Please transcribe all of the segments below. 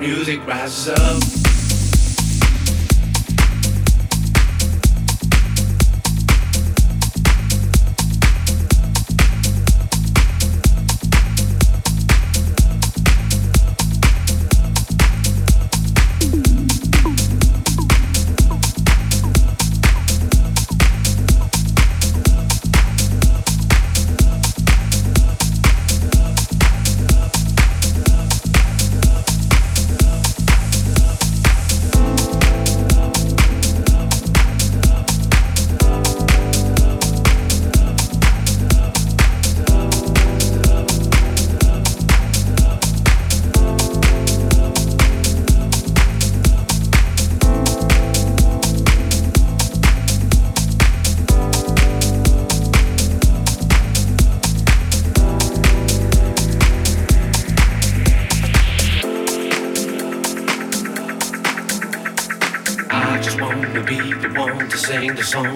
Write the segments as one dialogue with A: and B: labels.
A: music rises up. the song.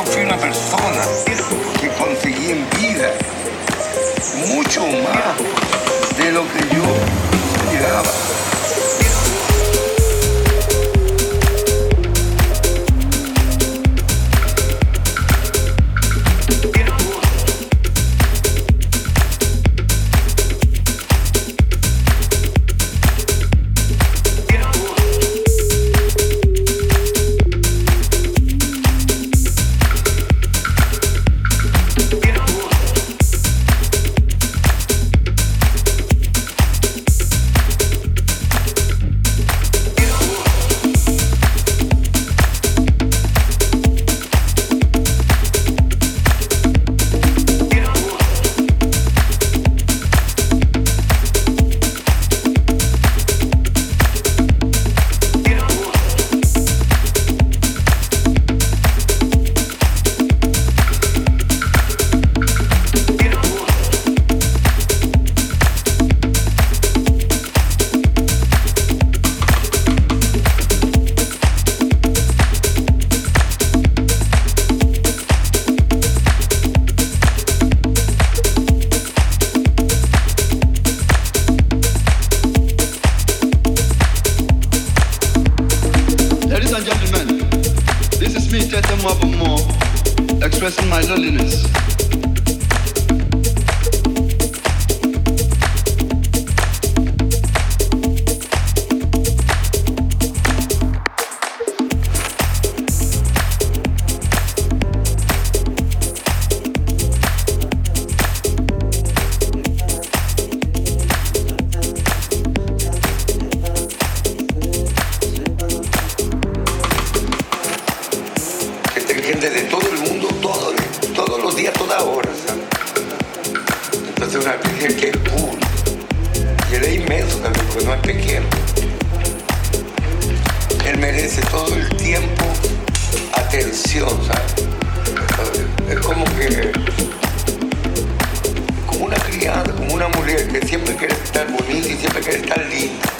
B: no fui una persona, que conseguí en vida mucho más de lo que yo llegaba. no es pequeño. Él merece todo el tiempo atención, ¿sabes? Es como que, como una criada, como una mujer que siempre quiere estar bonita y siempre quiere estar linda.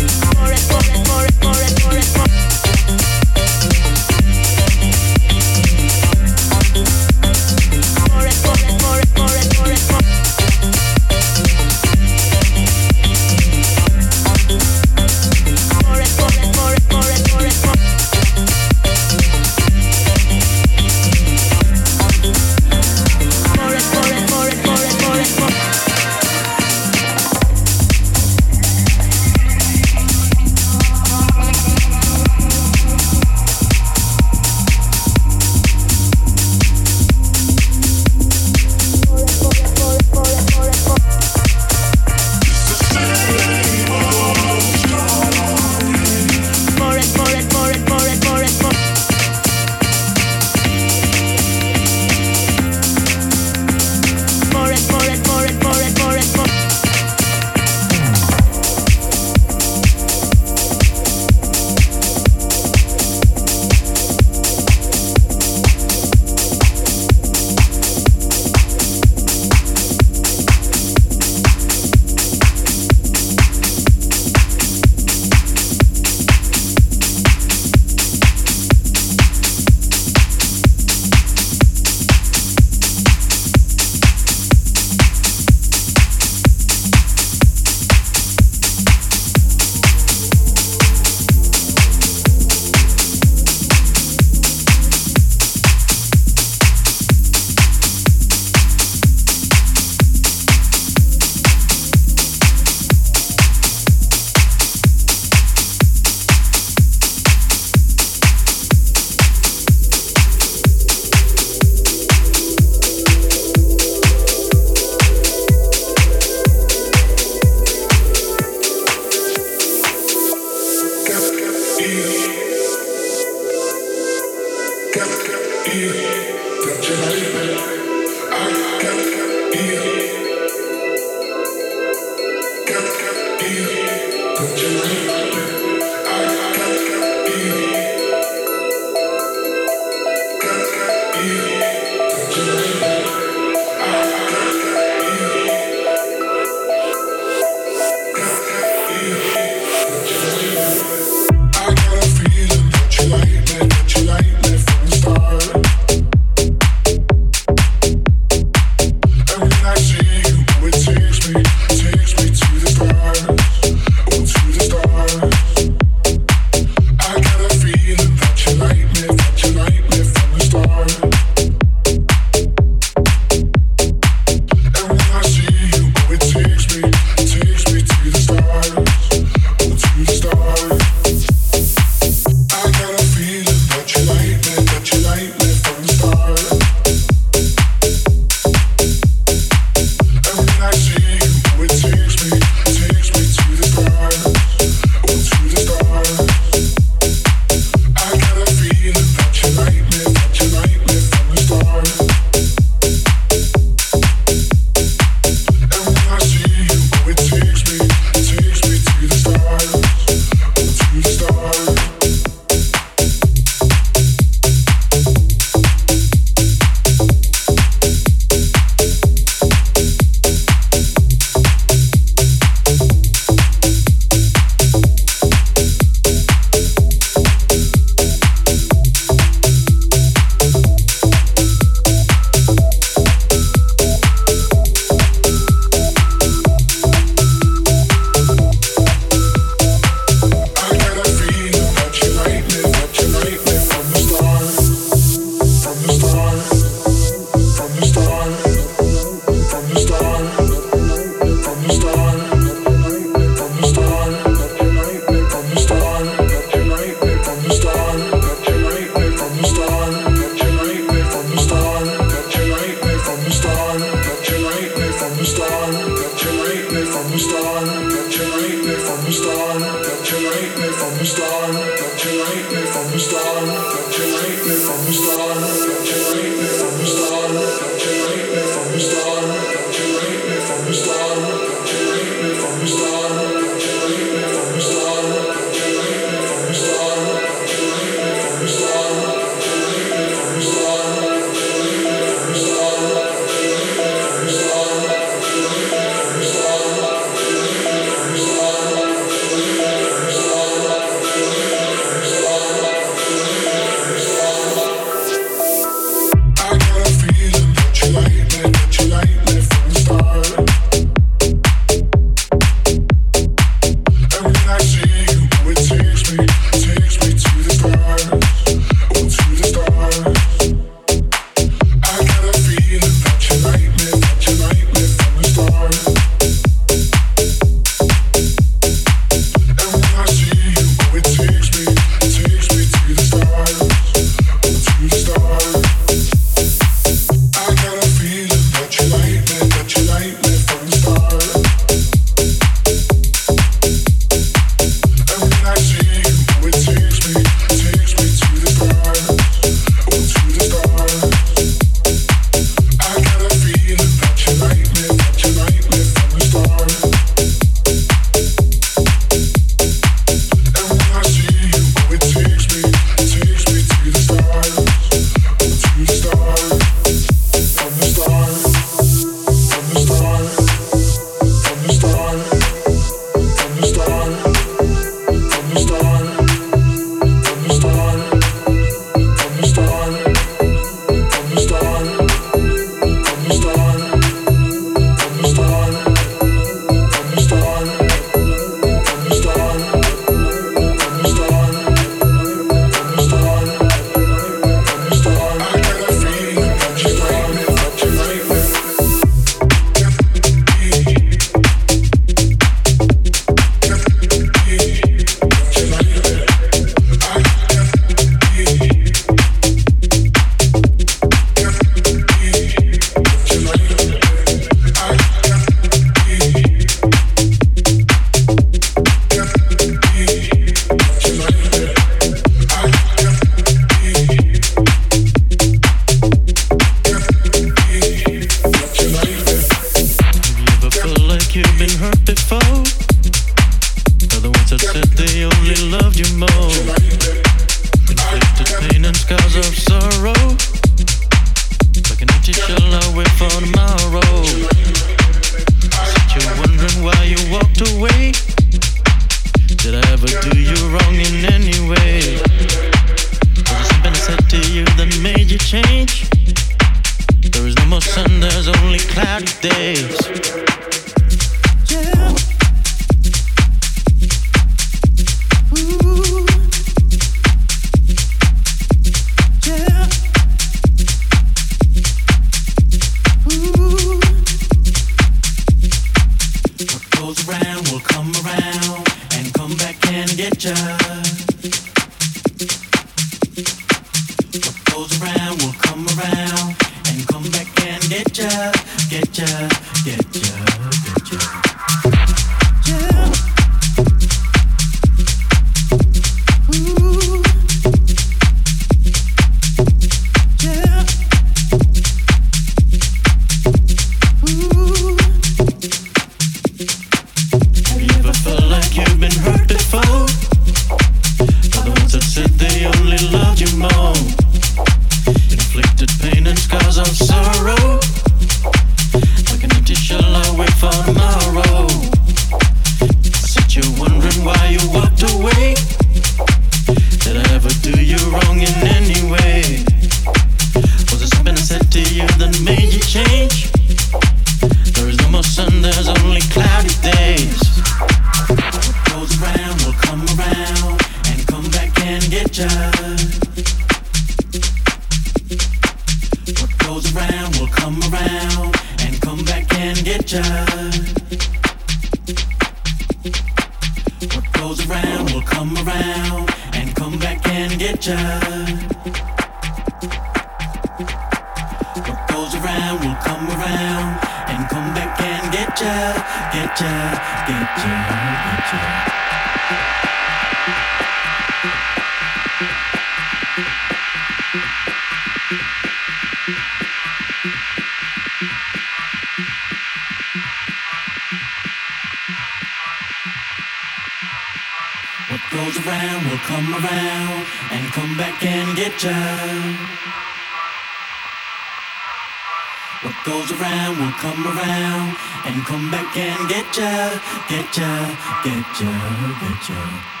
C: What goes around will come around and come back and get ya, get ya, get ya, get ya.